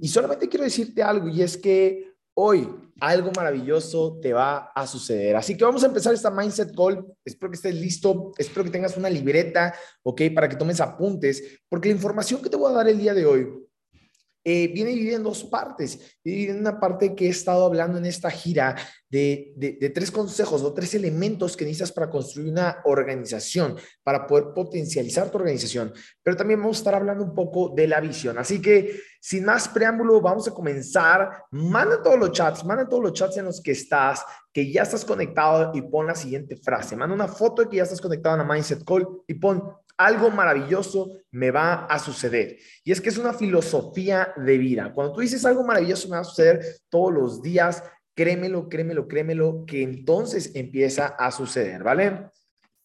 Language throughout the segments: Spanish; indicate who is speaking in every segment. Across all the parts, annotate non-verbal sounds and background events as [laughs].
Speaker 1: Y, solamente quiero decirte algo y es que hoy algo maravilloso te va a suceder. Así que vamos a empezar esta Mindset Call. Espero que estés listo, espero que tengas una libreta, ¿ok? Para que tomes apuntes, porque la información que te voy a dar el día de hoy eh, viene dividida en dos partes. Y en una parte que he estado hablando en esta gira de, de, tres consejos o tres elementos que necesitas para construir una organización, para poder potencializar tu organización. Pero también vamos a estar hablando un poco de la visión. Así que, sin más preámbulo, vamos a comenzar. Manda todos los chats, manda todos los chats en los que estás, que ya estás conectado y pon la siguiente frase. Manda una foto de que ya estás conectado a la Mindset Call y pon algo maravilloso me va a suceder. Y es que es una filosofía de vida. Cuando tú dices algo maravilloso me va a suceder todos los días, créemelo, créemelo, créemelo, que entonces empieza a suceder, ¿vale?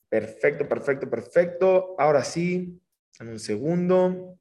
Speaker 1: Perfecto, perfecto, perfecto. Ahora sí, en un segundo.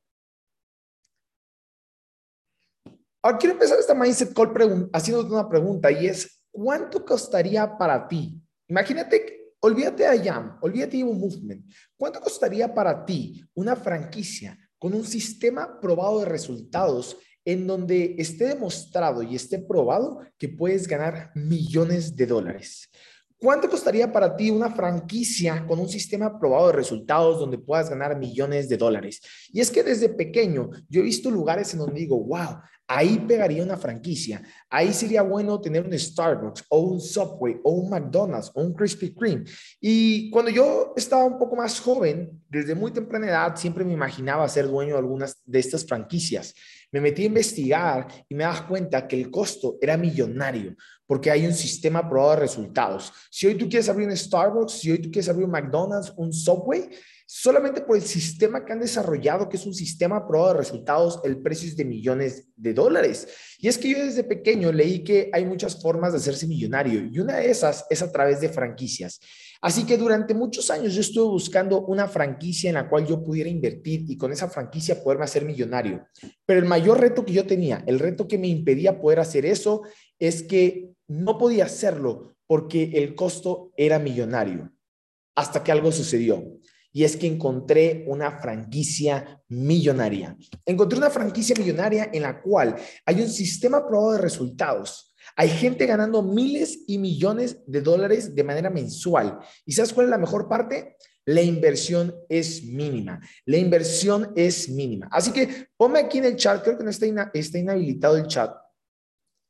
Speaker 1: Ahora quiero empezar esta Mindset Call haciendo una pregunta y es, ¿cuánto costaría para ti? Imagínate Olvídate de IAM, olvídate de un movement. ¿Cuánto costaría para ti una franquicia con un sistema probado de resultados en donde esté demostrado y esté probado que puedes ganar millones de dólares? ¿Cuánto costaría para ti una franquicia con un sistema probado de resultados donde puedas ganar millones de dólares? Y es que desde pequeño yo he visto lugares en donde digo, wow, ahí pegaría una franquicia. Ahí sería bueno tener un Starbucks o un Subway o un McDonald's o un Krispy Kreme. Y cuando yo estaba un poco más joven, desde muy temprana edad, siempre me imaginaba ser dueño de algunas de estas franquicias. Me metí a investigar y me das cuenta que el costo era millonario porque hay un sistema probado de resultados. Si hoy tú quieres abrir un Starbucks, si hoy tú quieres abrir un McDonald's, un Subway, solamente por el sistema que han desarrollado, que es un sistema probado de resultados, el precio es de millones de dólares. Y es que yo desde pequeño leí que hay muchas formas de hacerse millonario y una de esas es a través de franquicias. Así que durante muchos años yo estuve buscando una franquicia en la cual yo pudiera invertir y con esa franquicia poderme hacer millonario. Pero el mayor reto que yo tenía, el reto que me impedía poder hacer eso, es que no podía hacerlo porque el costo era millonario. Hasta que algo sucedió y es que encontré una franquicia millonaria. Encontré una franquicia millonaria en la cual hay un sistema probado de resultados. Hay gente ganando miles y millones de dólares de manera mensual. ¿Y sabes cuál es la mejor parte? La inversión es mínima. La inversión es mínima. Así que ponme aquí en el chat, creo que no está, está inhabilitado el chat.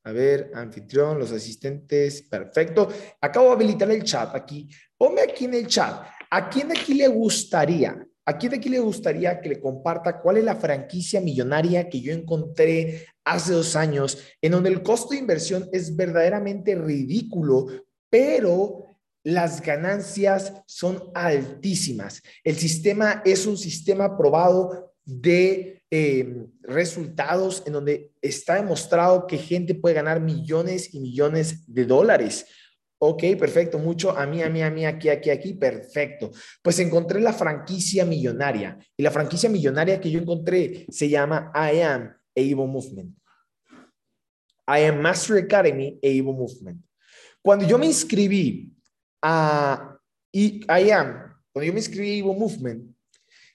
Speaker 1: A ver, anfitrión, los asistentes, perfecto. Acabo de habilitar el chat aquí. Ponme aquí en el chat. ¿A quién aquí le gustaría? ¿A quién aquí le gustaría que le comparta cuál es la franquicia millonaria que yo encontré hace dos años, en donde el costo de inversión es verdaderamente ridículo, pero las ganancias son altísimas? El sistema es un sistema probado de eh, resultados en donde está demostrado que gente puede ganar millones y millones de dólares. Ok, perfecto, mucho a mí, a mí, a mí, aquí, aquí, aquí, perfecto. Pues encontré la franquicia millonaria y la franquicia millonaria que yo encontré se llama I Am Able Movement. I Am Master Academy Able Movement. Cuando yo me inscribí a I, Am, cuando yo me inscribí a Able Movement,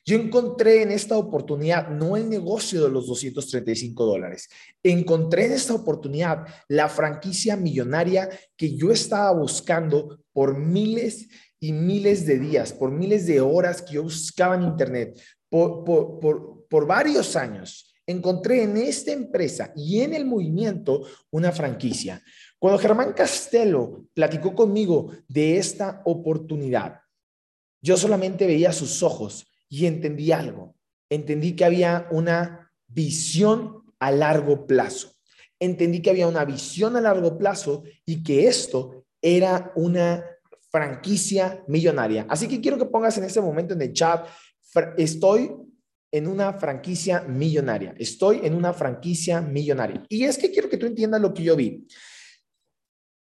Speaker 1: yo encontré en esta oportunidad no el negocio de los 235 dólares, encontré en esta oportunidad la franquicia millonaria que yo estaba buscando por miles y miles de días, por miles de horas que yo buscaba en Internet, por, por, por varios años. Encontré en esta empresa y en el movimiento una franquicia. Cuando Germán Castelo platicó conmigo de esta oportunidad, yo solamente veía sus ojos y entendí algo. Entendí que había una visión a largo plazo. Entendí que había una visión a largo plazo y que esto era una franquicia millonaria. Así que quiero que pongas en este momento en el chat, estoy en una franquicia millonaria. Estoy en una franquicia millonaria. Y es que quiero que tú entiendas lo que yo vi.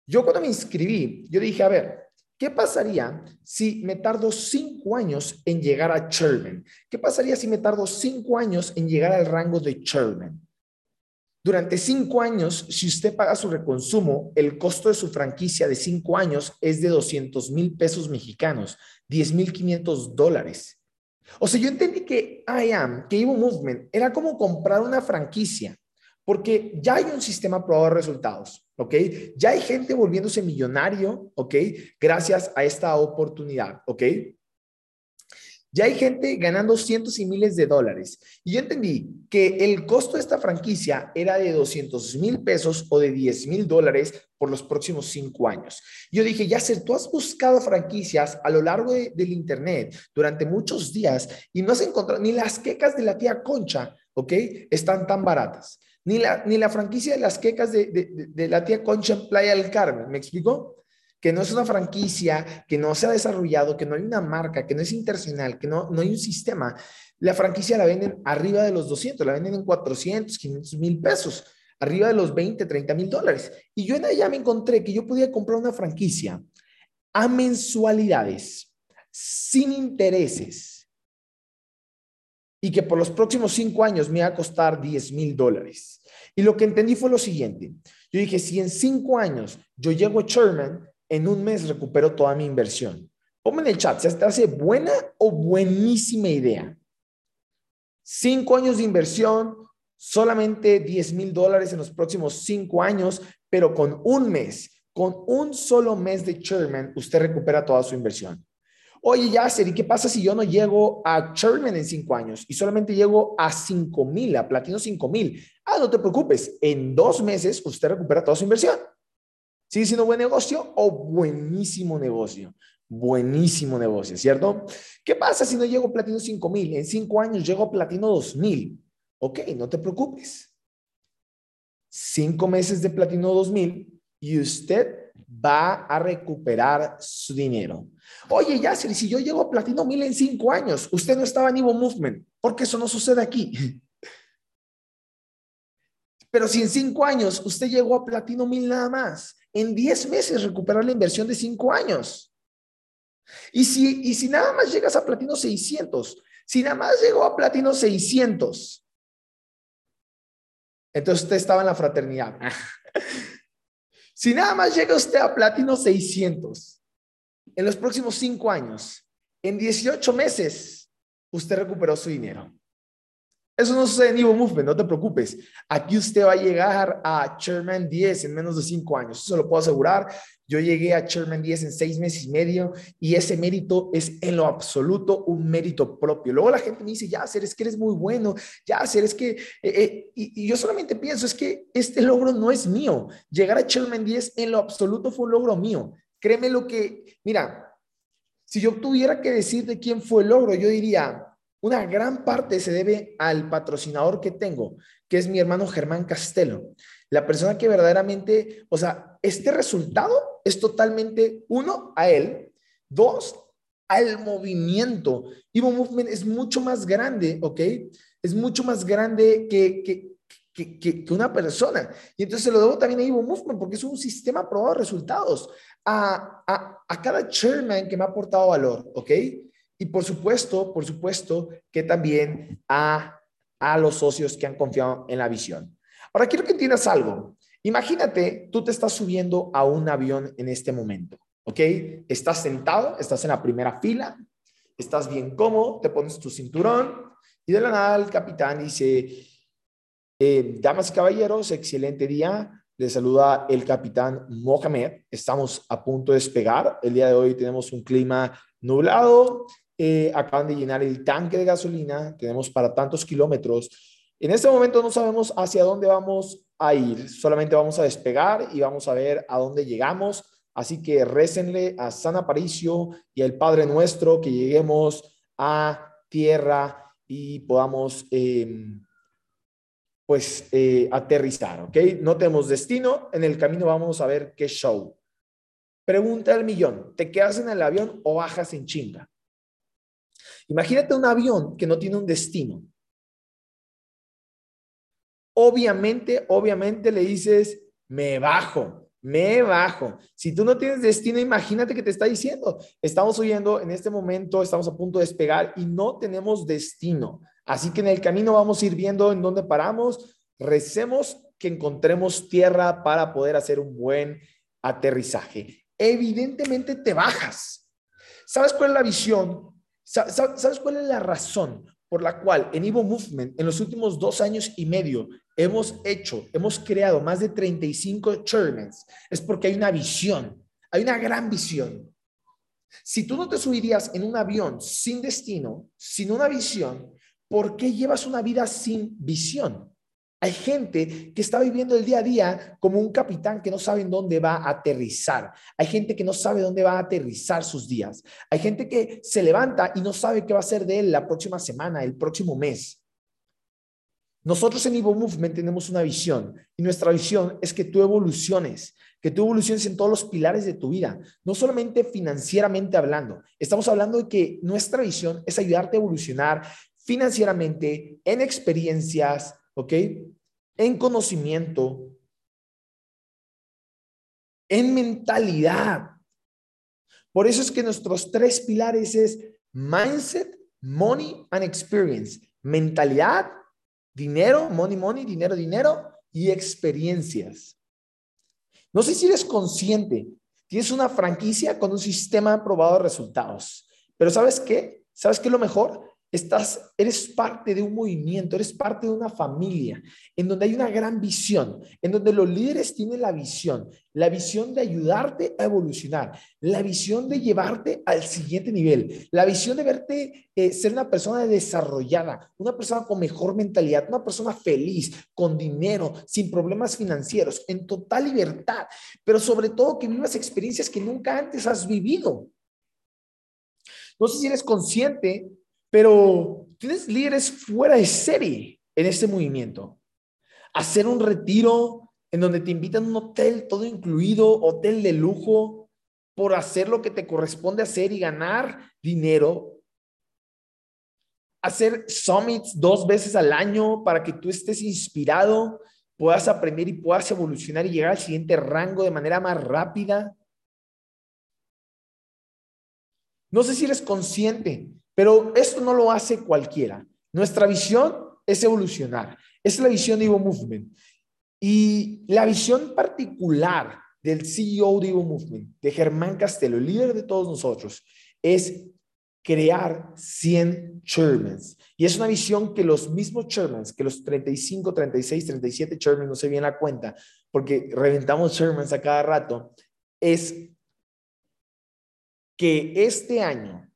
Speaker 1: Yo cuando me inscribí, yo dije, a ver, ¿Qué pasaría si me tardo cinco años en llegar a chairman? ¿Qué pasaría si me tardo cinco años en llegar al rango de chairman? Durante cinco años, si usted paga su reconsumo, el costo de su franquicia de cinco años es de 200 mil pesos mexicanos, 10 mil 500 dólares. O sea, yo entendí que I Am, que Evo Movement, era como comprar una franquicia Porque ya hay un sistema probado de resultados, ¿ok? Ya hay gente volviéndose millonario, ¿ok? Gracias a esta oportunidad, ¿ok? Ya hay gente ganando cientos y miles de dólares. Y yo entendí que el costo de esta franquicia era de 200 mil pesos o de 10 mil dólares por los próximos cinco años. Yo dije, Yasser, tú has buscado franquicias a lo largo del Internet durante muchos días y no has encontrado ni las quecas de la tía Concha, ¿ok? Están tan baratas. Ni la, ni la franquicia de las quecas de, de, la tía Concha en Playa del Carmen. ¿Me explicó? que no es una franquicia, que no se ha desarrollado, que no hay una marca, que no es internacional, que no, no hay un sistema, la franquicia la venden arriba de los 200, la venden en 400, 500 mil pesos, arriba de los 20, 30 mil dólares. Y yo en allá me encontré que yo podía comprar una franquicia a mensualidades, sin intereses, y que por los próximos cinco años me iba a costar 10 mil dólares. Y lo que entendí fue lo siguiente. Yo dije, si en cinco años yo llego a Sherman, en un mes recupero toda mi inversión. Ponme en el chat, ¿se te hace buena o buenísima idea? Cinco años de inversión, solamente 10 mil dólares en los próximos cinco años, pero con un mes, con un solo mes de Chairman, usted recupera toda su inversión. Oye, Yasser, ¿y qué pasa si yo no llego a Chairman en cinco años y solamente llego a cinco mil, a platino cinco mil? Ah, no te preocupes, en dos meses usted recupera toda su inversión. ¿Sigue siendo buen negocio o buenísimo negocio? Buenísimo negocio, ¿cierto? ¿Qué pasa si no llego a platino 5000? En cinco años llego a platino 2000. Ok, no te preocupes. Cinco meses de platino 2000 y usted va a recuperar su dinero. Oye, Yasser, si yo llego a platino 1000 en cinco años, usted no estaba en Evo Movement, porque eso no sucede aquí. [laughs] Pero si en cinco años usted llegó a platino 1000 nada más, en 10 meses recuperar la inversión de 5 años. Y si, y si nada más llegas a platino 600, si nada más llegó a platino 600, entonces usted estaba en la fraternidad. [laughs] si nada más llega usted a platino 600, en los próximos 5 años, en 18 meses, usted recuperó su dinero. Eso no sucede en Evo Movement, no te preocupes. Aquí usted va a llegar a Chairman 10 en menos de 5 años, eso lo puedo asegurar. Yo llegué a Chairman 10 en 6 meses y medio y ese mérito es en lo absoluto un mérito propio. Luego la gente me dice, ya, hacer es que eres muy bueno, ya, hacer es que... Eh, eh", y, y, yo solamente pienso, es que este logro no es mío. Llegar a Chairman 10 en lo absoluto fue un logro mío. Créeme lo que, mira, si yo tuviera que decir de quién fue el logro, yo diría, una gran parte se debe al patrocinador que tengo, que es mi hermano Germán Castelo. La persona que verdaderamente, o sea, este resultado es totalmente, uno, a él, dos, al movimiento. Evo Movement es mucho más grande, ¿ok? Es mucho más grande que, que, que, que, una persona. Y entonces se lo debo también a Evo Movement porque es un sistema probado de resultados. A, a, a cada chairman que me ha aportado valor, ¿ok? Y por supuesto, por supuesto que también a, a los socios que han confiado en la visión. Ahora quiero que entiendas algo. Imagínate, tú te estás subiendo a un avión en este momento, ¿ok? Estás sentado, estás en la primera fila, estás bien cómodo, te pones tu cinturón y de la nada el capitán dice, eh, damas y caballeros, excelente día. Le saluda el capitán Mohamed. Estamos a punto de despegar. El día de hoy tenemos un clima nublado, eh, acaban de llenar el tanque de gasolina, tenemos para tantos kilómetros. En este momento no sabemos hacia dónde vamos a ir, solamente vamos a despegar y vamos a ver a dónde llegamos. Así que récenle a San Aparicio y al Padre Nuestro que lleguemos a tierra y podamos, em, pues, eh, aterrizar, ¿ok? No tenemos destino, en el camino vamos a ver qué show. Pregunta al millón, ¿te quedas en el avión o bajas en chinga? Imagínate un avión que no tiene un destino. Obviamente, obviamente le dices, me bajo, me bajo. Si tú no tienes destino, imagínate que te está diciendo, estamos huyendo en este momento, estamos a punto de despegar y no tenemos destino. Así que en el camino vamos a ir viendo en dónde paramos, recemos que encontremos tierra para poder hacer un buen aterrizaje. Evidentemente te bajas. ¿Sabes cuál es la visión? ¿Sabes cuál es la razón por la cual en Evo Movement en los últimos dos años y medio hemos hecho, hemos creado más de 35 chairmans, es porque hay una visión, hay una gran visión. Si tú no te subirías en un avión sin destino, sin una visión, ¿por qué llevas una vida sin visión? Hay gente que está viviendo el día a día como un capitán que no sabe en dónde va a aterrizar. Hay gente que no sabe dónde va a aterrizar sus días. Hay gente que se levanta y no sabe qué va a hacer de él la próxima semana, el próximo mes. Nosotros en Evo Movement tenemos una visión y nuestra visión es que tú evoluciones, que tú evoluciones en todos los pilares de tu vida, no solamente financieramente hablando. Estamos hablando de que nuestra visión es ayudarte a evolucionar financieramente, en experiencias, ¿ok? En conocimiento, en mentalidad. Por eso es que nuestros tres pilares es mindset, money and experience. Mentalidad, dinero, money, money, dinero, dinero y experiencias. No sé si eres consciente, tienes una franquicia con un sistema probado de resultados, pero ¿sabes qué? ¿Sabes qué es lo mejor? Estás, eres parte de un movimiento, eres parte de una familia en donde hay una gran visión, en donde los líderes tienen la visión, la visión de ayudarte a evolucionar, la visión de llevarte al siguiente nivel, la visión de verte eh, ser una persona desarrollada, una persona con mejor mentalidad, una persona feliz, con dinero, sin problemas financieros, en total libertad, pero sobre todo que vivas experiencias que nunca antes has vivido. No sé si eres consciente pero tienes líderes fuera de serie en este movimiento. Hacer un retiro en donde te invitan a un hotel todo incluido, hotel de lujo, por hacer lo que te corresponde hacer y ganar dinero. Hacer summits dos veces al año para que tú estés inspirado, puedas aprender y puedas evolucionar y llegar al siguiente rango de manera más rápida. No sé si eres consciente, pero esto no lo hace cualquiera. Nuestra visión es evolucionar. Es la visión de Evo Movement. Y la visión particular del CEO de Evo Movement, de Germán Castelo, el líder de todos nosotros, es crear 100 chairmans. Y es una visión que los mismos chairmans, que los 35, 36, 37 chairmans, no se bien la cuenta, porque reventamos chairmans a cada rato, es que este año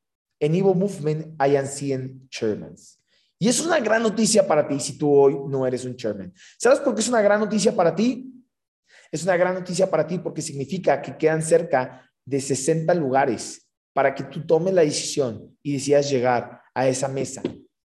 Speaker 1: en Evo Movement hayan 100 chairmans. Y es una gran noticia para ti si tú hoy no eres un chairman. ¿Sabes por qué es una gran noticia para ti? Es una gran noticia para ti porque significa que quedan cerca de 60 lugares para que tú tomes la decisión y decidas llegar a esa mesa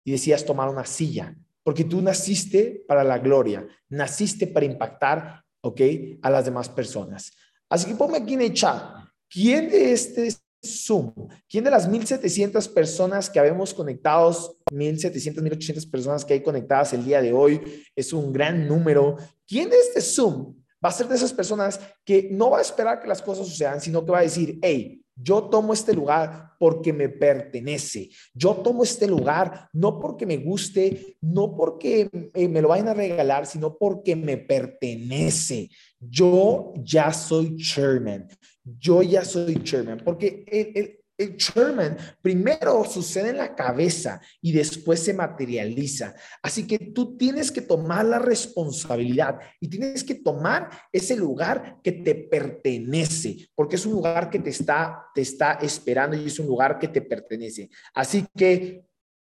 Speaker 1: y decidas tomar una silla, porque tú naciste para la gloria, naciste para impactar, ¿ok? A las demás personas. Así que ponme aquí en el chat, ¿quién de este Zoom. ¿Quién de las 1.700 personas que habemos conectados, 1.700, 1.800 personas que hay conectadas el día de hoy, es un gran número? ¿Quién de este Zoom va a ser de esas personas que no va a esperar que las cosas sucedan, sino que va a decir, hey, yo tomo este lugar porque me pertenece. Yo tomo este lugar no porque me guste, no porque eh, me lo vayan a regalar, sino porque me pertenece. Yo ya soy chairman. Yo ya soy chairman. Porque el, el chairman primero sucede en la cabeza y después se materializa. Así que tú tienes que tomar la responsabilidad y tienes que tomar ese lugar que te pertenece, porque es un lugar que te está, te está esperando y es un lugar que te pertenece. Así que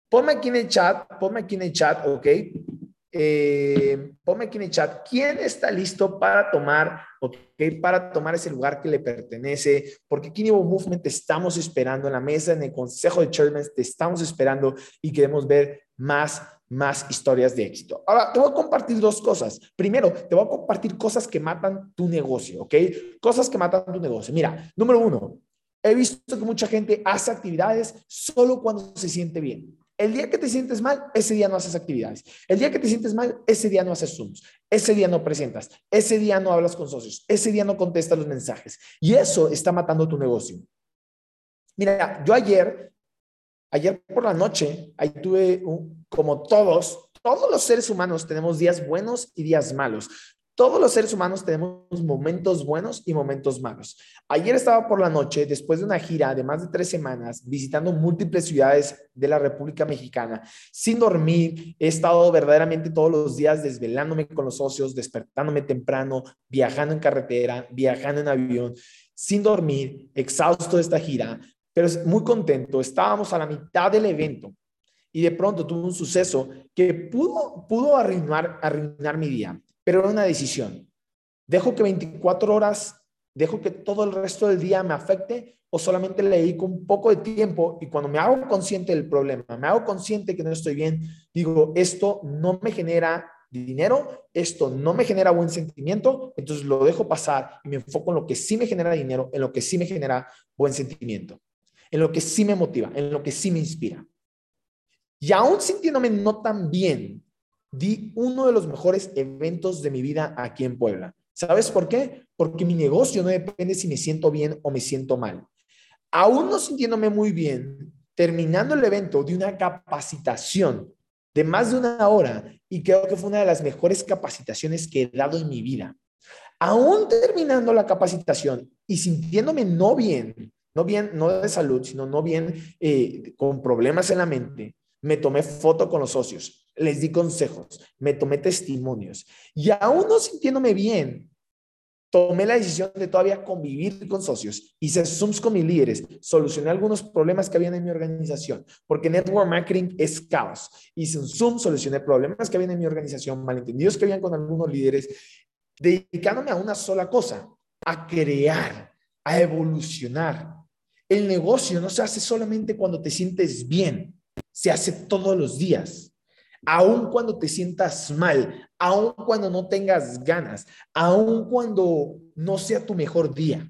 Speaker 1: ponme aquí en el chat, ponme aquí en el chat, ¿ok? Eh, ponme aquí en el chat, ¿quién está listo para tomar, okay, para tomar ese lugar que le pertenece? Porque en Movement te estamos esperando en la mesa, en el Consejo de Chairman, te estamos esperando y queremos ver más, más historias de éxito. Ahora, te voy a compartir dos cosas. Primero, te voy a compartir cosas que matan tu negocio, ¿ok? Cosas que matan tu negocio. Mira, número uno, he visto que mucha gente hace actividades solo cuando se siente bien. El día que te sientes mal, ese día no haces actividades. El día que te sientes mal, ese día no haces Zooms. Ese día no presentas. Ese día no hablas con socios. Ese día no contestas los mensajes. Y eso está matando tu negocio. Mira, yo ayer, ayer por la noche, ahí tuve, como todos, todos los seres humanos tenemos días buenos y días malos. Todos los seres humanos tenemos momentos buenos y momentos malos. Ayer estaba por la noche, después de una gira de más de tres semanas, visitando múltiples ciudades de la República Mexicana, sin dormir. He estado verdaderamente todos los días desvelándome con los socios, despertándome temprano, viajando en carretera, viajando en avión, sin dormir, exhausto de esta gira, pero muy contento. Estábamos a la mitad del evento y de pronto tuve un suceso que pudo, arruinar mi día pero era una decisión. ¿Dejo que 24 horas, dejo que todo el resto del día me afecte o solamente le dedico un poco de tiempo y cuando me hago consciente del problema, me hago consciente que no estoy bien, digo, esto no me genera dinero, esto no me genera buen sentimiento, entonces lo dejo pasar y me enfoco en lo que sí me genera dinero, en lo que sí me genera buen sentimiento, en lo que sí me motiva, en lo que sí me inspira. Y aún sintiéndome no tan bien, di uno de los mejores eventos de mi vida aquí en Puebla. ¿Sabes por qué? Porque mi negocio no depende si me siento bien o me siento mal. Aún no sintiéndome muy bien, terminando el evento de una capacitación de más de una hora y creo que fue una de las mejores capacitaciones que he dado en mi vida. Aún terminando la capacitación y sintiéndome no bien, no bien, no de salud, sino no bien eh, con problemas en la mente, me tomé foto con los socios les di consejos, me tomé testimonios y aún no sintiéndome bien, tomé la decisión de todavía convivir con socios, hice Zooms con mis líderes, solucioné algunos problemas que habían en mi organización, porque network marketing es caos. Hice un Zoom, solucioné problemas que habían en mi organización, malentendidos que habían con algunos líderes, dedicándome a una sola cosa, a crear, a evolucionar. El negocio no se hace solamente cuando te sientes bien, se hace todos los días aun cuando te sientas mal, aun cuando no tengas ganas, aun cuando no sea tu mejor día.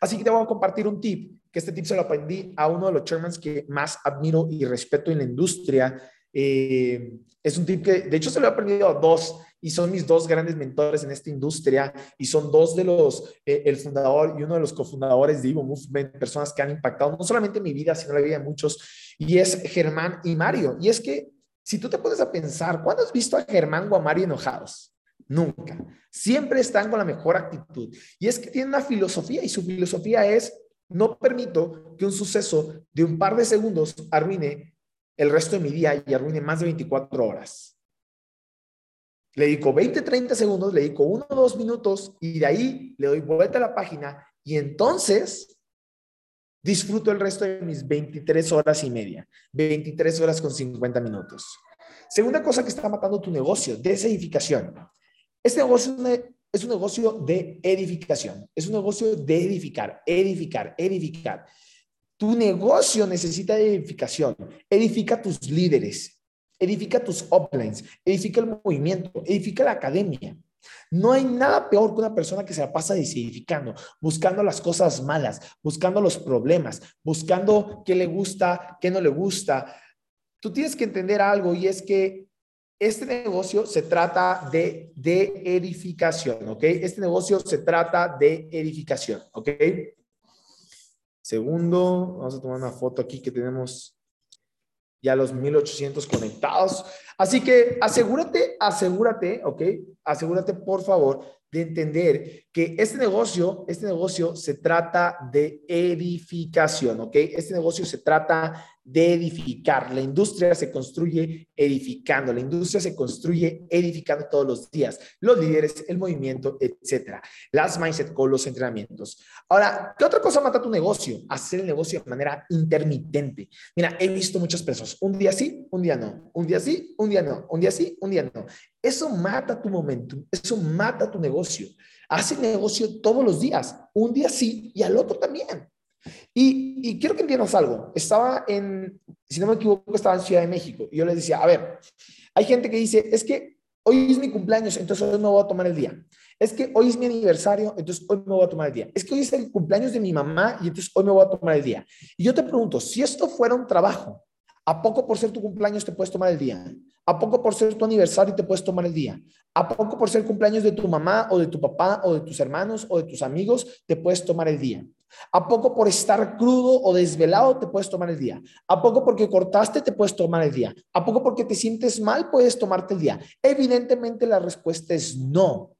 Speaker 1: Así que te voy a compartir un tip, que este tip se lo aprendí a uno de los chairmans que más admiro y respeto en la industria. Eh, es un tip que, de hecho, se lo he aprendido a dos y son mis dos grandes mentores en esta industria y son dos de los, eh, el fundador y uno de los cofundadores de Evo Movement, personas que han impactado no solamente mi vida, sino la vida de muchos, y es Germán y Mario. Y es que si tú te pones a pensar, ¿cuándo has visto a Germán o a Mario enojados? Nunca. Siempre están con la mejor actitud. Y es que tienen una filosofía y su filosofía es, no permito que un suceso de un par de segundos arruine el resto de mi día y arruine más de 24 horas. Le dedico 20, 30 segundos, le dedico uno o dos minutos y de ahí le doy vuelta a la página y entonces disfruto el resto de mis 23 horas y media, 23 horas con 50 minutos. Segunda cosa que está matando tu negocio, desedificación. Este negocio es un negocio de edificación, es un negocio de edificar, edificar, edificar. Tu negocio necesita edificación. Edifica tus líderes, edifica tus uplines, edifica el movimiento, edifica la academia. No hay nada peor que una persona que se la pasa desidificando, buscando las cosas malas, buscando los problemas, buscando qué le gusta, qué no le gusta. Tú tienes que entender algo y es que este negocio se trata de, de edificación, ¿ok? Este negocio se trata de edificación, ¿ok? Segundo, vamos a tomar una foto aquí que tenemos ya los 1800 conectados. Así que asegúrate, asegúrate, ¿ok? Asegúrate, por favor, de entender que este negocio, este negocio se trata de edificación, ¿ok? Este negocio se trata de edificar. La industria se construye edificando, la industria se construye edificando todos los días. Los líderes, el movimiento, etcétera. Las mindset con los entrenamientos. Ahora, ¿qué otra cosa mata tu negocio? Hacer el negocio de manera intermitente. Mira, he visto muchas personas, un día sí, un día no, un día sí, un día no, un día sí, un día no. Eso mata tu momento, eso mata tu negocio. Hace negocio todos los días, un día sí y al otro también. Y, quiero que entiendas algo. Estaba en, si no me equivoco, estaba en Ciudad de México y yo les decía, a ver, hay gente que dice, es que hoy es mi cumpleaños, entonces hoy me voy a tomar el día. Es que hoy es mi aniversario, entonces hoy me voy a tomar el día. Es que hoy es el cumpleaños de mi mamá y entonces hoy me voy a tomar el día. Y yo te pregunto, si esto fuera un trabajo, ¿a poco por ser tu cumpleaños te puedes tomar el día? ¿A poco por ser tu aniversario te puedes tomar el día? ¿A poco por ser cumpleaños de tu mamá o de tu papá o de tus hermanos o de tus amigos te puedes tomar el día? ¿A poco por estar crudo o desvelado te puedes tomar el día? ¿A poco porque cortaste te puedes tomar el día? ¿A poco porque te sientes mal puedes tomarte el día? Evidentemente la respuesta es no.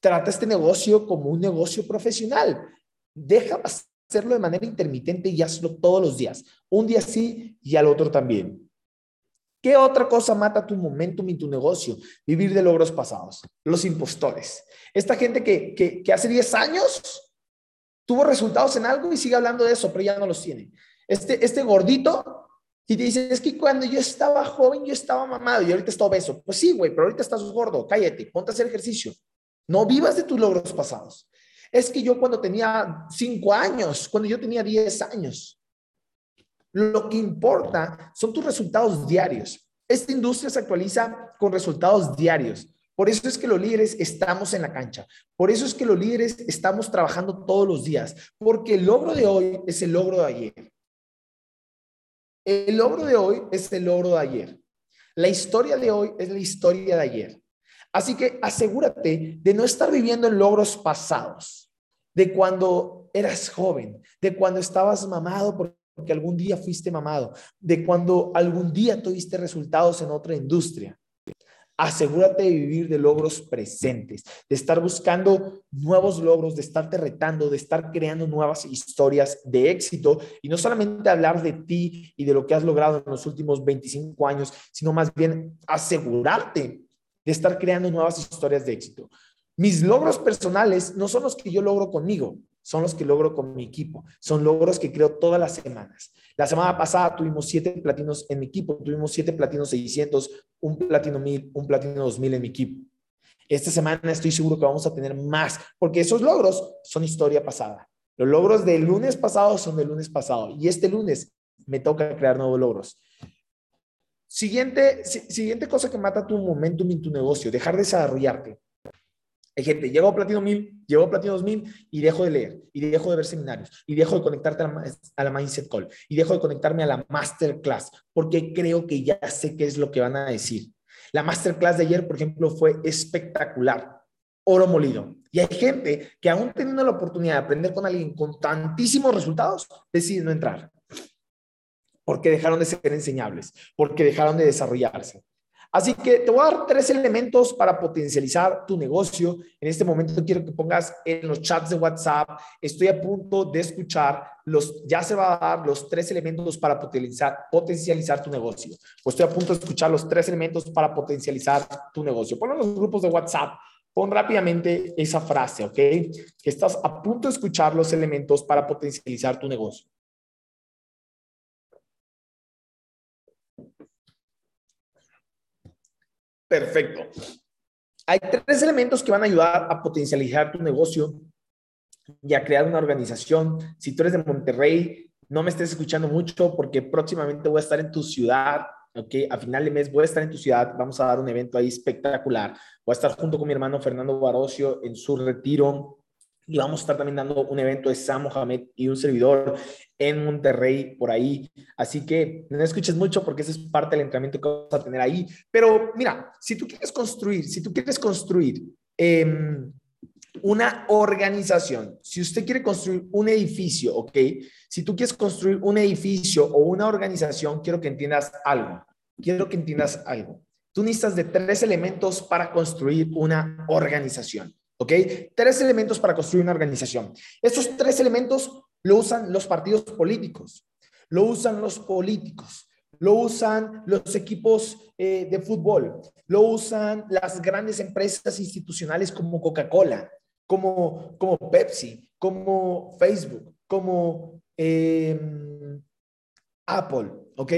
Speaker 1: Trata este negocio como un negocio profesional. Deja hacerlo de manera intermitente y hazlo todos los días. Un día sí y al otro también. ¿Qué otra cosa mata tu momentum y tu negocio? Vivir de logros pasados. Los impostores. Esta gente que, que, hace 10 años tuvo resultados en algo y sigue hablando de eso, pero ya no los tiene. Este, este gordito y te dice, es que cuando yo estaba joven, yo estaba mamado y ahorita está obeso. Pues sí, güey, pero ahorita estás gordo, cállate, ponte a hacer ejercicio. No vivas de tus logros pasados. Es que yo cuando tenía 5 años, cuando yo tenía 10 años, lo que importa son tus resultados diarios. Esta industria se actualiza con resultados diarios. Por eso es que los líderes estamos en la cancha. Por eso es que los líderes estamos trabajando todos los días. Porque el logro de hoy es el logro de ayer. El logro de hoy es el logro de ayer. La historia de hoy es la historia de ayer. Así que asegúrate de no estar viviendo en logros pasados, de cuando eras joven, de cuando estabas mamado por porque algún día fuiste mamado, de cuando algún día tuviste resultados en otra industria. Asegúrate de vivir de logros presentes, de estar buscando nuevos logros, de estarte retando, de estar creando nuevas historias de éxito y no solamente hablar de ti y de lo que has logrado en los últimos 25 años, sino más bien asegurarte de estar creando nuevas historias de éxito. Mis logros personales no son los que yo logro conmigo, son los que logro con mi equipo. Son logros que creo todas las semanas. La semana pasada tuvimos siete platinos en mi equipo, tuvimos siete platinos 600, un platino 1000, un platino 2000 en mi equipo. Esta semana estoy seguro que vamos a tener más, porque esos logros son historia pasada. Los logros del lunes pasado son del lunes pasado y este lunes me toca crear nuevos logros. Siguiente, siguiente cosa que mata tu momentum en tu negocio, dejar de desarrollarte. Hay gente, llego a Platino 1000, llego a Platino 2000 y dejo de leer, y dejo de ver seminarios, y dejo de conectarte a la, Mindset Call, y dejo de conectarme a la Masterclass, porque creo que ya sé qué es lo que van a decir. La Masterclass de ayer, por ejemplo, fue espectacular, oro molido. Y hay gente que aún teniendo la oportunidad de aprender con alguien con tantísimos resultados, decide no entrar. Porque dejaron de ser enseñables, porque dejaron de desarrollarse. Así que te voy a dar tres elementos para potencializar tu negocio. En este momento quiero que pongas en los chats de WhatsApp. Estoy a punto de escuchar los, ya se va a dar los tres elementos para potencializar, tu negocio. Pues estoy a punto de escuchar los tres elementos para potencializar tu negocio. Ponlo en los grupos de WhatsApp. Pon rápidamente esa frase, ¿ok? Que estás a punto de escuchar los elementos para potencializar tu negocio. Perfecto. Hay tres elementos que van a ayudar a potencializar tu negocio y a crear una organización. Si tú eres de Monterrey, no me estés escuchando mucho porque próximamente voy a estar en tu ciudad. Ok, a final de mes voy a estar en tu ciudad. Vamos a dar un evento ahí espectacular. Voy a estar junto con mi hermano Fernando Barocio en su retiro y vamos a estar también dando un evento de Sam Mohamed y un servidor en Monterrey por ahí. Así que no escuches mucho porque esa es parte del entrenamiento que vamos a tener ahí. Pero mira, si tú quieres construir, si tú quieres construir em, una organización, si usted quiere construir un edificio, ¿ok? Si tú quieres construir un edificio o una organización, quiero que entiendas algo. Quiero que entiendas algo. Tú necesitas de tres elementos para construir una organización. ¿Ok? Tres elementos para construir una organización. Estos tres elementos lo usan los partidos políticos, lo usan los políticos, lo usan los equipos eh, de fútbol, lo usan las grandes empresas institucionales como Coca-Cola, como, como Pepsi, como Facebook, como em, Apple, ¿ok?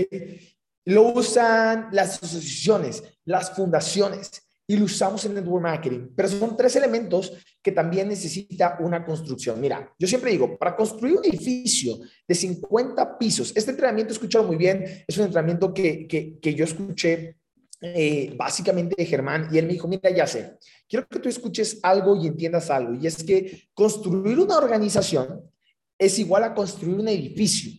Speaker 1: Lo usan las asociaciones, las fundaciones y lo usamos en network marketing. Pero son tres elementos que también necesita una construcción. Mira, yo siempre digo, para construir un edificio de 50 pisos, este entrenamiento, escuchado muy bien, es un entrenamiento que, que, yo escuché eh, básicamente de Germán y él me dijo, mira, ya sé, quiero que tú escuches algo y entiendas algo. Y es que construir una organización es igual a construir un edificio.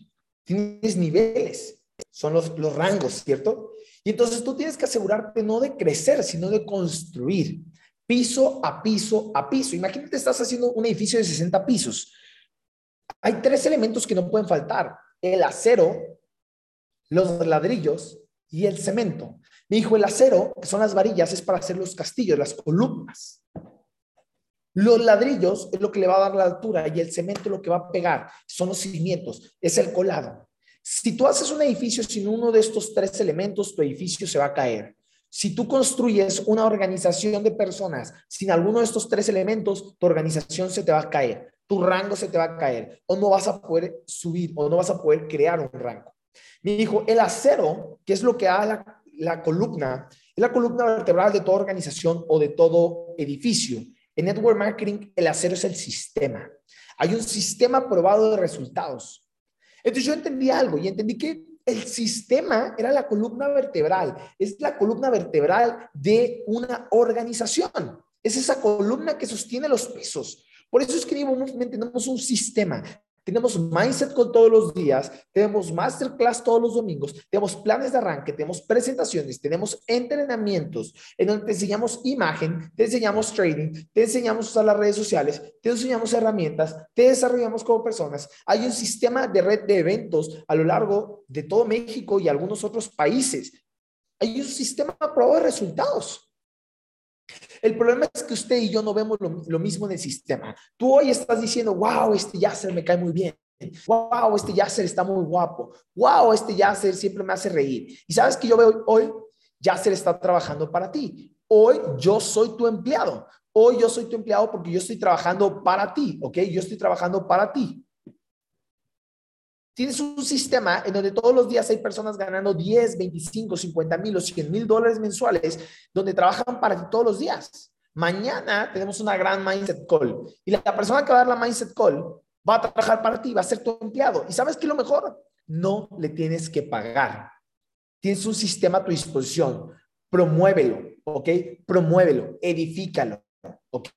Speaker 1: Tienes niveles, son los, los rangos, ¿cierto? Y entonces tú tienes que asegurarte no de crecer, sino de construir piso a piso a piso. Imagínate, estás haciendo un edificio de 60 pisos. Hay tres elementos que no pueden faltar. El acero, los ladrillos y el cemento. Me dijo, el acero, que son las varillas, es para hacer los castillos, las columnas. Los ladrillos es lo que le va a dar la altura y el cemento lo que va a pegar, son los cimientos, es el colado. Si tú haces un edificio sin uno de estos tres elementos, tu edificio se va a caer. Si tú construyes una organización de personas sin alguno de estos tres elementos, tu organización se te va a caer, tu rango se te va a caer, o no vas a poder subir, o no vas a poder crear un rango. Me dijo, el acero, que es lo que da la, columna, es la columna vertebral de toda organización o de todo edificio. En network marketing, el acero es el sistema. Hay un sistema probado de resultados. Entonces yo entendí algo y entendí que el sistema era la columna vertebral, es la columna vertebral de una organización. Es esa columna que sostiene los pesos. Por eso es que un sistema. Tenemos Mindset con todos los días, tenemos Masterclass todos los domingos, tenemos planes de arranque, tenemos presentaciones, tenemos entrenamientos en donde te enseñamos imagen, te enseñamos trading, te enseñamos usar las redes sociales, te enseñamos herramientas, te desarrollamos como personas. Hay un sistema de red de eventos a lo largo de todo México y algunos otros países. Hay un sistema probado de resultados. El problema es que usted y yo no vemos lo, mismo en el sistema. Tú hoy estás diciendo, wow, este Yasser me cae muy bien. Wow, este Yasser está muy guapo. Wow, este Yasser siempre me hace reír. Y sabes que yo veo hoy, Yasser está trabajando para ti. Hoy yo soy tu empleado. Hoy yo soy tu empleado porque yo estoy trabajando para ti, ¿ok? Yo estoy trabajando para ti. Tienes un sistema en donde todos los días hay personas ganando 10, 25, 50 mil o 100 mil dólares mensuales, donde trabajan para ti todos los días. Mañana tenemos una gran mindset call y la persona que va a dar la mindset call va a trabajar para ti, va a ser tu empleado. ¿Y sabes qué es lo mejor? No le tienes que pagar. Tienes un sistema a tu disposición. Promuévelo, ¿ok? Promuévelo, edifícalo, ¿ok?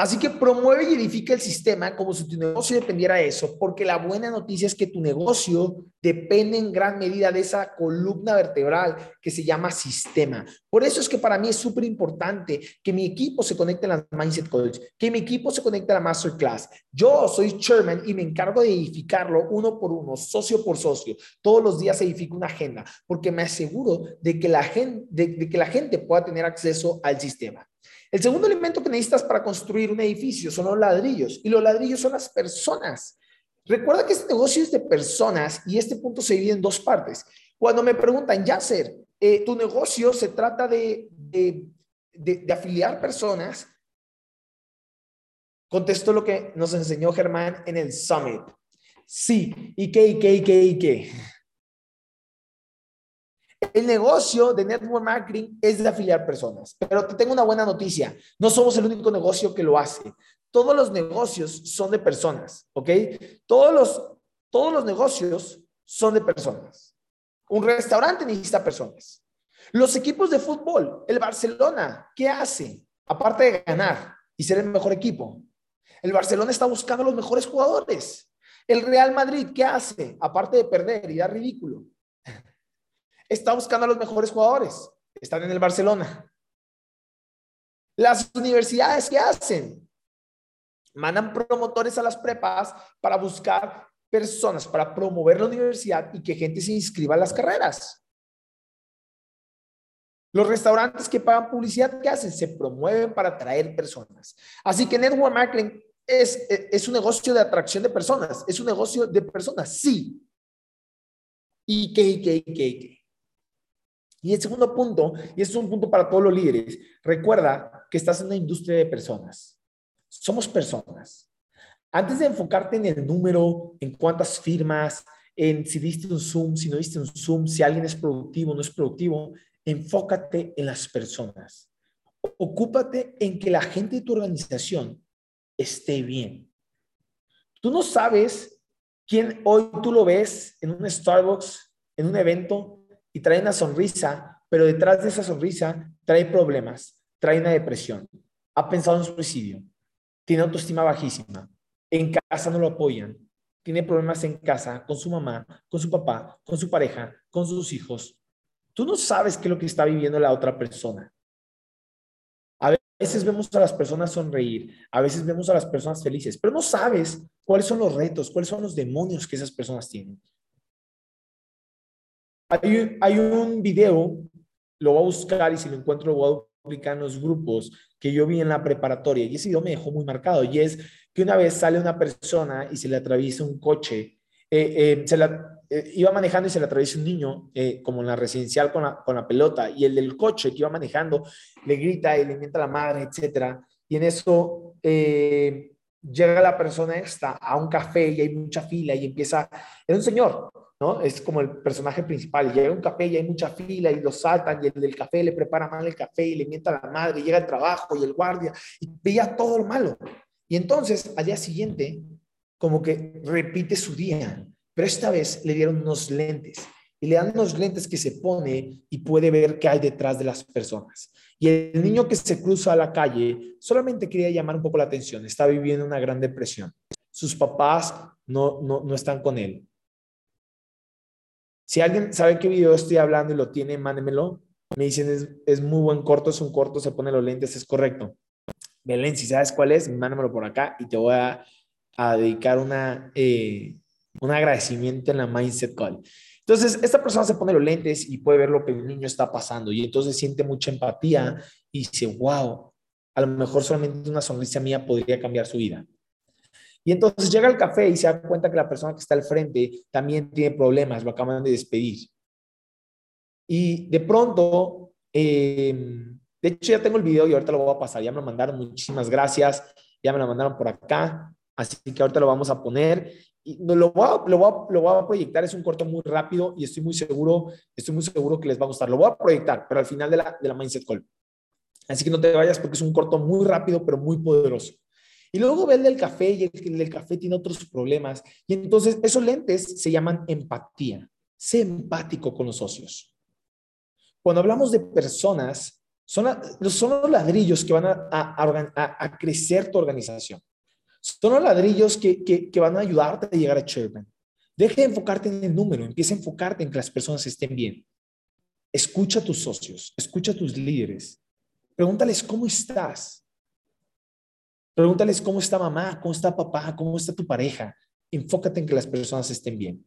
Speaker 1: Así que promueve y edifica el sistema como si tu negocio dependiera de eso, porque la buena noticia es que tu negocio depende en gran medida de esa columna vertebral que se llama sistema. Por eso es que para mí es súper importante que mi equipo se conecte a la Mindset College, que mi equipo se conecte a la Masterclass. Yo soy chairman y me encargo de edificarlo uno por uno, socio por socio. Todos los días edifico una agenda, porque me aseguro de que la gente, de que la gente pueda tener acceso al sistema. El segundo elemento que necesitas para construir un edificio son los ladrillos y los ladrillos son las personas. Recuerda que este negocio es de personas y este punto se divide en dos partes. Cuando me preguntan, Yasser, eh, tu negocio se trata de, de, afiliar personas, contesto lo que nos enseñó Germán en el Summit. Sí, ¿y qué, y qué, y qué, y qué? El negocio de network marketing es de afiliar personas, pero te tengo una buena noticia. No somos el único negocio que lo hace. Todos los negocios son de personas, ¿ok? Todos los, todos los negocios son de personas. Un restaurante necesita personas. Los equipos de fútbol, el Barcelona, ¿qué hace? Aparte de ganar y ser el mejor equipo. El Barcelona está buscando los mejores jugadores. El Real Madrid, ¿qué hace? Aparte de perder y dar ridículo está buscando a los mejores jugadores. Están en el Barcelona. Las universidades, ¿qué hacen? Mandan promotores a las prepas para buscar personas, para promover la universidad y que gente se inscriba a las carreras. Los restaurantes que pagan publicidad, ¿qué hacen? Se promueven para atraer personas. Así que Network Marketing es, un negocio de atracción de personas. Es un negocio de personas, sí. ¿Y qué, y qué, y? Y el segundo punto, y es un punto para todos los líderes, recuerda que estás en una industria de personas. Somos personas. Antes de enfocarte en el número, en cuántas firmas, en si diste un Zoom, si no diste un Zoom, si alguien es productivo no es productivo, enfócate en las personas. Ocúpate en que la gente de tu organización esté bien. Tú no sabes quién hoy tú lo ves en un Starbucks, en un evento, y trae una sonrisa, pero detrás de esa sonrisa trae problemas, trae una depresión, ha pensado en suicidio, tiene autoestima bajísima, en casa no lo apoyan, tiene problemas en casa con su mamá, con su papá, con su pareja, con sus hijos. Tú no sabes qué es lo que está viviendo la otra persona. A veces vemos a las personas sonreír, a veces vemos a las personas felices, pero no sabes cuáles son los retos, cuáles son los demonios que esas personas tienen. Hay, hay un video, lo voy a buscar y si lo encuentro lo voy a publicar en los grupos que yo vi en la preparatoria y ese video me dejó muy marcado y es que una vez sale una persona y se le atraviesa un coche, eh, eh, se la, eh, iba manejando y se le atraviesa un niño, como en la residencial con la, pelota, y el del coche que iba manejando le grita y le mienta la madre, etcétera. Y en eso llega la persona esta a un café y hay mucha fila y empieza, era un señor, ¿no? Es como el personaje principal. Llega un café y hay mucha fila y lo saltan y el del café le prepara mal el café y le mienta a la madre, y llega el trabajo y el guardia y veía todo lo malo. Y entonces al día siguiente, como que repite su día, pero esta vez le dieron unos lentes y le dan unos lentes que se pone y puede ver qué hay detrás de las personas. Y el niño que se cruza a la calle solamente quería llamar un poco la atención, está viviendo una gran depresión. Sus papás no, no, no están con él. Si alguien sabe qué video estoy hablando y lo tiene, mándemelo. Me dicen, es, es muy buen corto, es un corto, se pone los lentes, es correcto. Belén, si sabes cuál es, mándamelo por acá y te voy a, dedicar una, eh, un agradecimiento en la Mindset Call. Entonces, esta persona se pone los lentes y puede ver lo que el niño está pasando y entonces siente mucha empatía y dice, wow, a lo mejor solamente una sonrisa mía podría cambiar su vida. Y entonces llega al café y se da cuenta que la persona que está al frente también tiene problemas, lo acaban de despedir. Y de pronto, eh, de hecho, ya tengo el video y ahorita lo voy a pasar. Ya me lo mandaron. Muchísimas gracias. Ya me lo mandaron por acá. Así que ahorita lo vamos a poner. Y lo voy a, lo, voy a, lo voy a proyectar. Es un corto muy rápido y estoy muy seguro, estoy muy seguro que les va a gustar. Lo voy a proyectar, pero al final de la, de la Mindset Call. Así que no te vayas porque es un corto muy rápido, pero muy poderoso. Y luego ve el del café y el del café tiene otros problemas. Y entonces esos lentes se llaman empatía. Sé empático con los socios. Cuando hablamos de personas, son, los ladrillos que van a, a, crecer tu organización. Son los ladrillos que, que, van a ayudarte a llegar a chairman. Deje de enfocarte en el número, empieza a enfocarte en que las personas estén bien. Escucha a tus socios, escucha a tus líderes. Pregúntales cómo estás. Pregúntales cómo está mamá, cómo está papá, cómo está tu pareja. Enfócate en que las personas estén bien.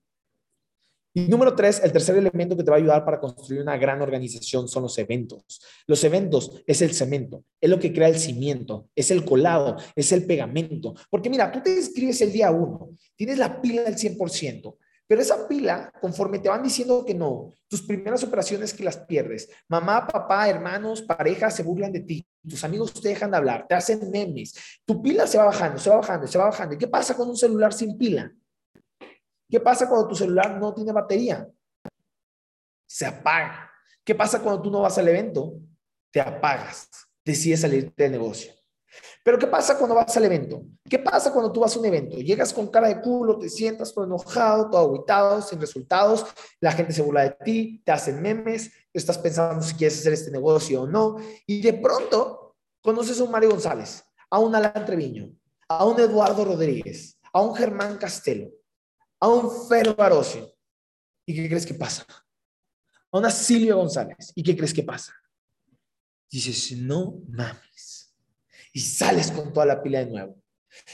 Speaker 1: Y número tres, el tercer elemento que te va a ayudar para construir una gran organización son los eventos. Los eventos es el cemento, es lo que crea el cimiento, es el colado, es el pegamento. Porque mira, tú te inscribes el día uno, tienes la pila del 100%, pero esa pila, conforme te van diciendo que no, tus primeras operaciones que las pierdes, mamá, papá, hermanos, pareja se burlan de ti, tus amigos te dejan de hablar, te hacen memes, tu pila se va bajando, se va bajando, se va bajando. ¿Y qué pasa con un celular sin pila? ¿Qué pasa cuando tu celular no tiene batería? Se apaga. ¿Qué pasa cuando tú no vas al evento? Te apagas, decides salirte del negocio. Pero ¿qué pasa cuando vas al evento? ¿Qué pasa cuando tú vas a un evento? Llegas con cara de culo, te sientas todo enojado, todo aguitado, sin resultados, la gente se burla de ti, te hacen memes, estás pensando si quieres hacer este negocio o no, y de pronto conoces a un Mario González, a un Alan Treviño, a un Eduardo Rodríguez, a un Germán Castelo, a un Fero Barosio. ¿Y qué crees que pasa? A una Silvia González. ¿Y qué crees que pasa? Dices, no mames. Y sales con toda la pila de nuevo.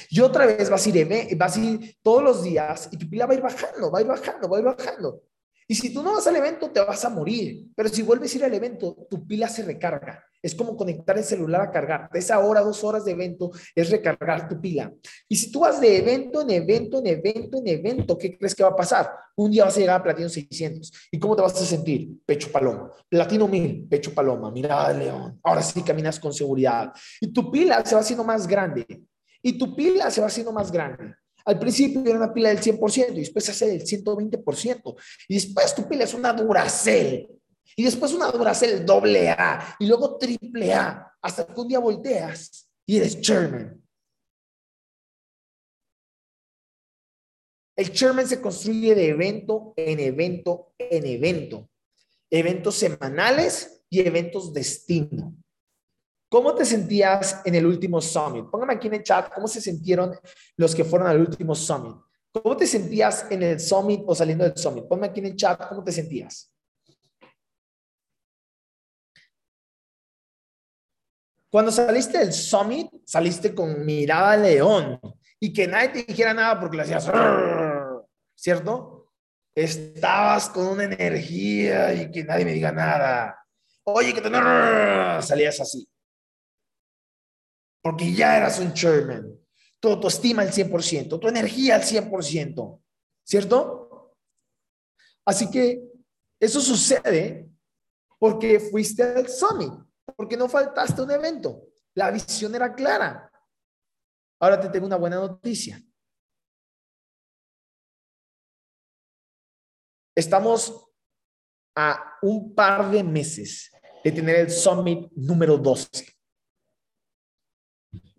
Speaker 1: Y otra vez vas a ir, vas a ir todos los días y tu pila va a ir bajando, va a ir bajando, va a ir bajando. Y si tú no vas al evento, te vas a morir. Pero si vuelves a ir al evento, tu pila se recarga. Es como conectar el celular a cargar. Esa hora, dos horas de evento es recargar tu pila. Y si tú vas de evento en evento, en evento, en evento, ¿qué crees que va a pasar? Un día vas a llegar a Platino 600. ¿Y cómo te vas a sentir? Pecho paloma. Platino 1000, pecho paloma. Mirada de león. Ahora sí caminas con seguridad. Y tu pila se va haciendo más grande. Y tu pila se va haciendo más grande. Al principio era una pila del 100% y después hace del 120%. Y después tu pila es una Duracell. Y después una Duracell doble A y luego triple A. Hasta que un día volteas y eres chairman. El chairman se construye de evento en evento en evento. Eventos semanales y eventos destino. ¿Cómo te sentías en el último summit? Póngame aquí en el chat cómo se sintieron los que fueron al último summit. ¿Cómo te sentías en el summit o saliendo del summit? Ponme aquí en el chat cómo te sentías. Cuando saliste del summit, saliste con mirada león y que nadie te dijera nada porque le hacías, ¿cierto? Estabas con una energía y que nadie me diga nada. Oye, que te salías así. Porque ya eras un chairman. Tu autoestima al 100%, tu energía al 100%, ¿cierto? Así que eso sucede porque fuiste al summit porque no faltaste un evento. La visión era clara. Ahora te tengo una buena noticia. Estamos a un par de meses de tener el Summit número 12.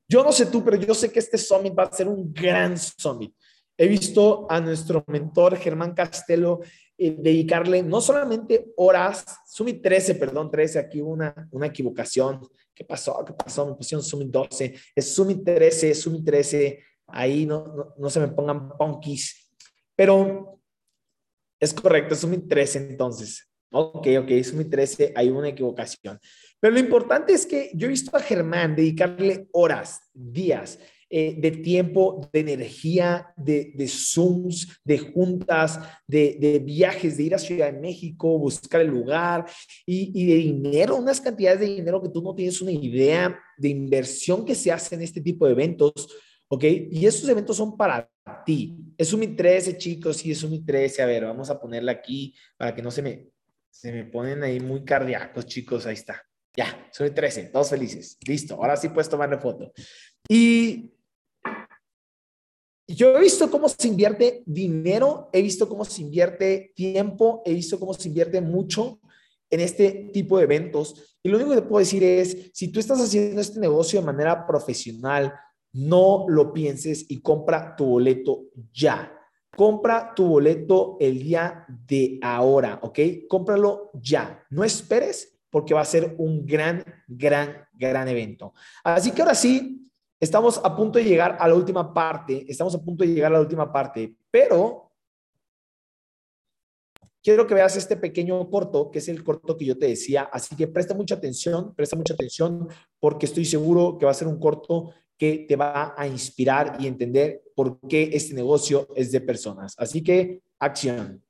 Speaker 1: Yo no sé tú, pero yo sé que este Summit va a ser un gran Summit. He visto a nuestro mentor Germán Castelo eh, dedicarle no solamente horas, Summit 13, perdón, 13, aquí una, una equivocación. ¿Qué pasó? ¿Qué pasó? Me pusieron Summit 12. Es Summit 13, Summit 13. Ahí no, no, se me pongan punkis. Pero es correcto, Summit 13 entonces. Ok, ok, Summit 13, hay una equivocación. Pero lo importante es que yo he visto a Germán dedicarle horas, días, eh, de tiempo, de energía, de, de Zooms, de juntas, de, de, viajes, de ir a Ciudad de México, buscar el lugar y, y de dinero, unas cantidades de dinero que tú no tienes una idea de inversión que se hace en este tipo de eventos. ¿ok? Y esos eventos son para ti. Es un Mi 13, chicos, sí, es un Mi 13. A ver, vamos a ponerla aquí para que no se me, se me ponen ahí muy cardíacos, chicos. Ahí está. Ya, soy 13, todos felices. Listo, ahora sí puedes tomarle foto. Y yo he visto cómo se invierte dinero, he visto cómo se invierte tiempo, he visto cómo se invierte mucho en este tipo de eventos. Y lo único que te puedo decir es, si tú estás haciendo este negocio de manera profesional, no lo pienses y compra tu boleto ya. Compra tu boleto el día de ahora, ¿ok? Cómpralo ya. No esperes porque va a ser un gran, gran, gran evento. Así que ahora sí, Estamos a punto de llegar a la última parte, estamos a punto de llegar a la última parte, pero quiero que veas este pequeño corto, que es el corto que yo te decía, así que presta mucha atención, presta mucha atención, porque estoy seguro que va a ser un corto que te va a inspirar y entender por qué este negocio es de personas. Así que, acción.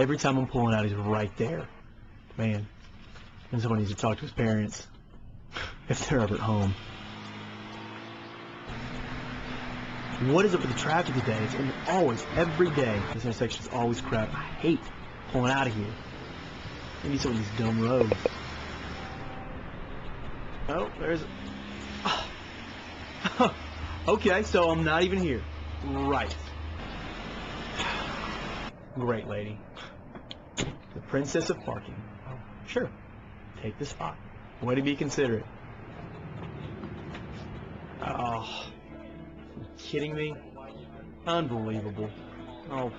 Speaker 2: Every time I'm pulling out, he's right there. Man, and someone needs to talk to his parents if they're ever at home. What is up with the traffic today? It's always, every day, this intersection is always crap. I hate pulling out of here. Maybe some of these dumb roads. Oh, there's... [sighs] okay, so I'm not even here. Right. Great lady. The princess of parking. Oh, sure. Take the spot. Way to be considerate. Oh, you kidding me? Unbelievable. Oh.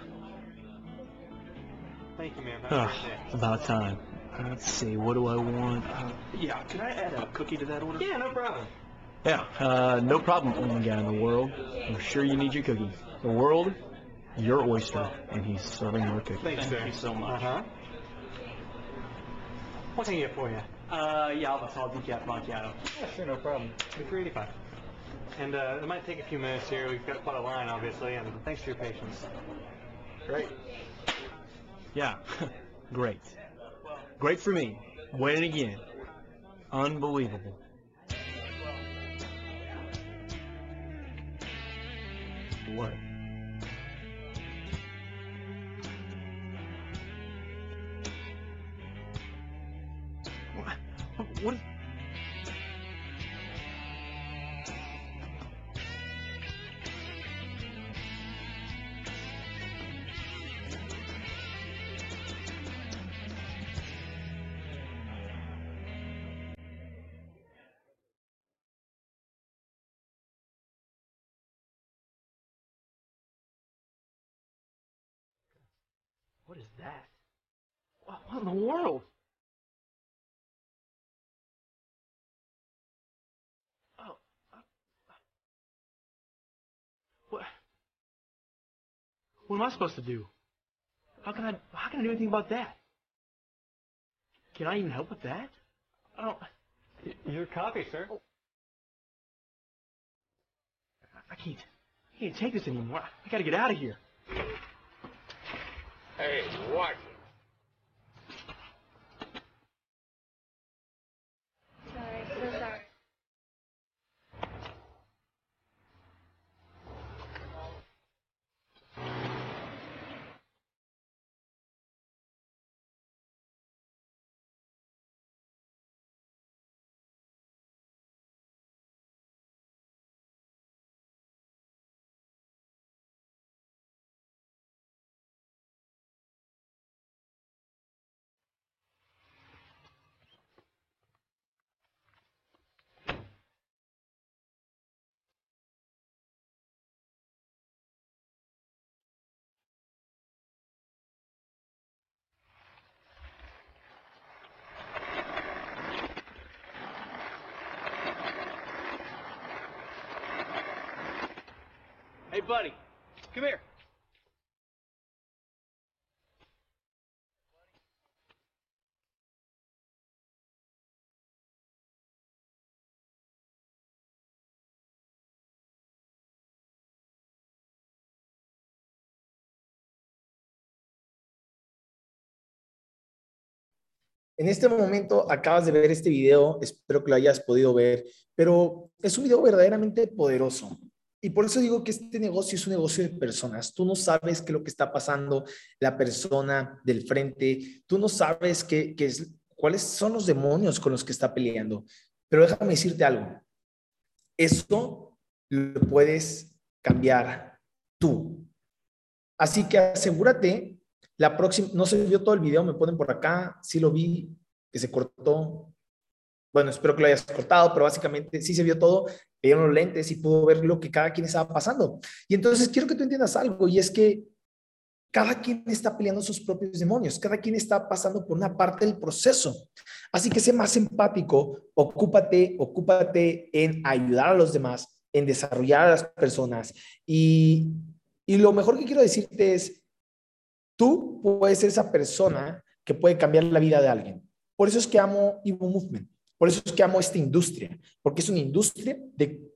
Speaker 3: Thank you, ma'am.
Speaker 2: oh about time. Let's see, what do I want? Uh,
Speaker 3: yeah, can I add a cookie to that order?
Speaker 2: Yeah, no problem. Yeah, uh, no problem, only guy in the world. I'm sure you need your cookie. The world your oyster, and he's serving your cookie.
Speaker 3: Thanks,
Speaker 2: Thank
Speaker 3: sir.
Speaker 2: you so much.
Speaker 3: Uh-huh. What can I get for you?
Speaker 2: Uh, yeah, I'll tall decaf macchiato.
Speaker 3: Yeah, sure, no problem. Be 385 And uh, it might take a few minutes here. We've got quite a line, obviously, and thanks for your patience.
Speaker 2: Great. Yeah, [laughs] great. Great for me. Winning again. Unbelievable. What? What? What is that? What in the world? What am I supposed to do? How can I, how can I do anything about that? Can I even help with that? I don't,
Speaker 3: Your copy, sir. Oh.
Speaker 2: I can't, I can't take this anymore. I gotta get out of here.
Speaker 4: Hey, watch
Speaker 1: En este momento acabas de ver este video, espero que lo hayas podido ver, pero es un video verdaderamente poderoso. Y por eso digo que este negocio es un negocio de personas. Tú no sabes qué es lo que está pasando la persona del frente, tú no sabes qué, qué es, cuáles son los demonios con los que está peleando. Pero déjame decirte algo. Esto lo puedes cambiar tú. Así que asegúrate la próxima, no se vio todo el video, me ponen por acá, sí lo vi, que se cortó. Bueno, espero que lo hayas cortado, pero básicamente sí se vio todo, vieron los lentes y pudo ver lo que cada quien estaba pasando. Y entonces quiero que tú entiendas algo, y es que cada quien está peleando sus propios demonios, cada quien está pasando por una parte del proceso. Así que sé más empático, ocúpate, ocúpate en ayudar a los demás, en desarrollar a las personas. Y, y lo mejor que quiero decirte es, Tú puedes ser esa persona que puede cambiar la vida de alguien. Por eso es que amo Evo Movement. Por eso es que amo esta industria, porque es una industria de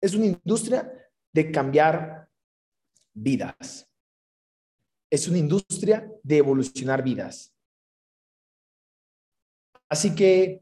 Speaker 1: es una industria de cambiar vidas. Es una industria de evolucionar vidas. Así que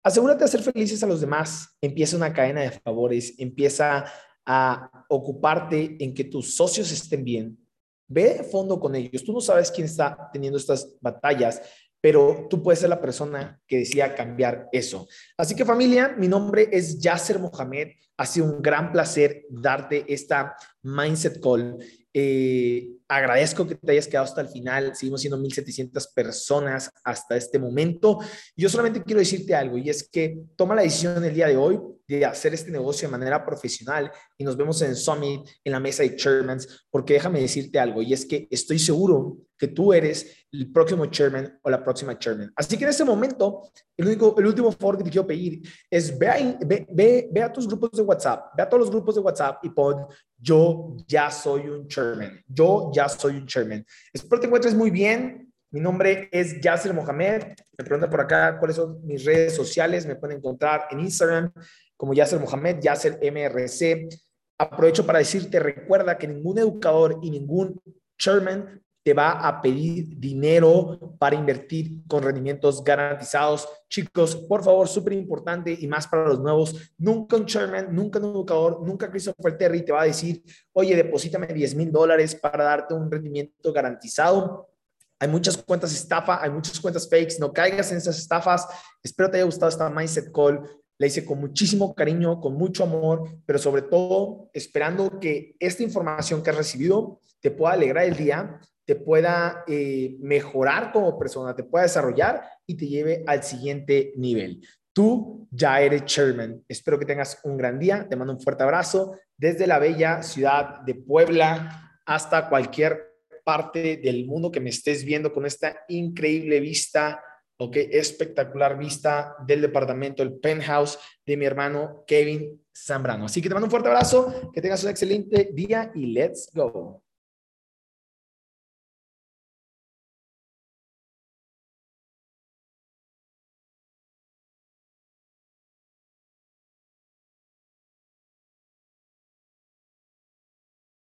Speaker 1: asegúrate de hacer felices a los demás. Empieza una cadena de favores, empieza a ocuparte en que tus socios estén bien, Ve de fondo con ellos. Tú no sabes quién está teniendo estas batallas, pero tú puedes ser la persona que decida cambiar eso. Así que familia, mi nombre es Yasser Mohamed. Ha sido un gran placer darte esta Mindset Call. Eh, agradezco que te hayas quedado hasta el final. Seguimos siendo 1.700 personas hasta este momento. Yo solamente quiero decirte algo y es que toma la decisión el día de hoy de hacer este negocio de manera profesional y nos vemos en Summit, en la mesa de Chairmans, porque déjame decirte algo y es que estoy seguro que tú eres el próximo Chairman o la próxima Chairman. Así que en este momento, el, único, el último favor que te quiero pedir es ve a, ve, ve, ve a tus grupos de WhatsApp, ve a todos los grupos de WhatsApp y pon yo ya soy un Chairman, yo ya soy un Chairman. Espero te encuentres muy bien. Mi nombre es Yasser Mohamed. Me pregunta por acá cuáles son mis redes sociales. Me pueden encontrar en Instagram como Yasser Mohamed, Yasser MRC. Aprovecho para decirte, recuerda que ningún educador y ningún chairman te va a pedir dinero para invertir con rendimientos garantizados. Chicos, por favor, súper importante y más para los nuevos, nunca un chairman, nunca un educador, nunca Christopher Terry te va a decir, oye, deposítame 10 mil dólares para darte un rendimiento garantizado. Hay muchas cuentas estafa, hay muchas cuentas fakes, no caigas en esas estafas. Espero te haya gustado esta Mindset Call. La hice con muchísimo cariño, con mucho amor, pero sobre todo esperando que esta información que has recibido te pueda alegrar el día, te pueda eh, mejorar como persona, te pueda desarrollar y te lleve al siguiente nivel. Tú ya eres chairman. Espero que tengas un gran día. Te mando un fuerte abrazo desde la bella ciudad de Puebla hasta cualquier parte del mundo que me estés viendo con esta increíble vista, ok, espectacular vista del departamento, el penthouse de mi hermano Kevin Zambrano. Así que te mando un fuerte abrazo, que tengas un excelente día y let's go.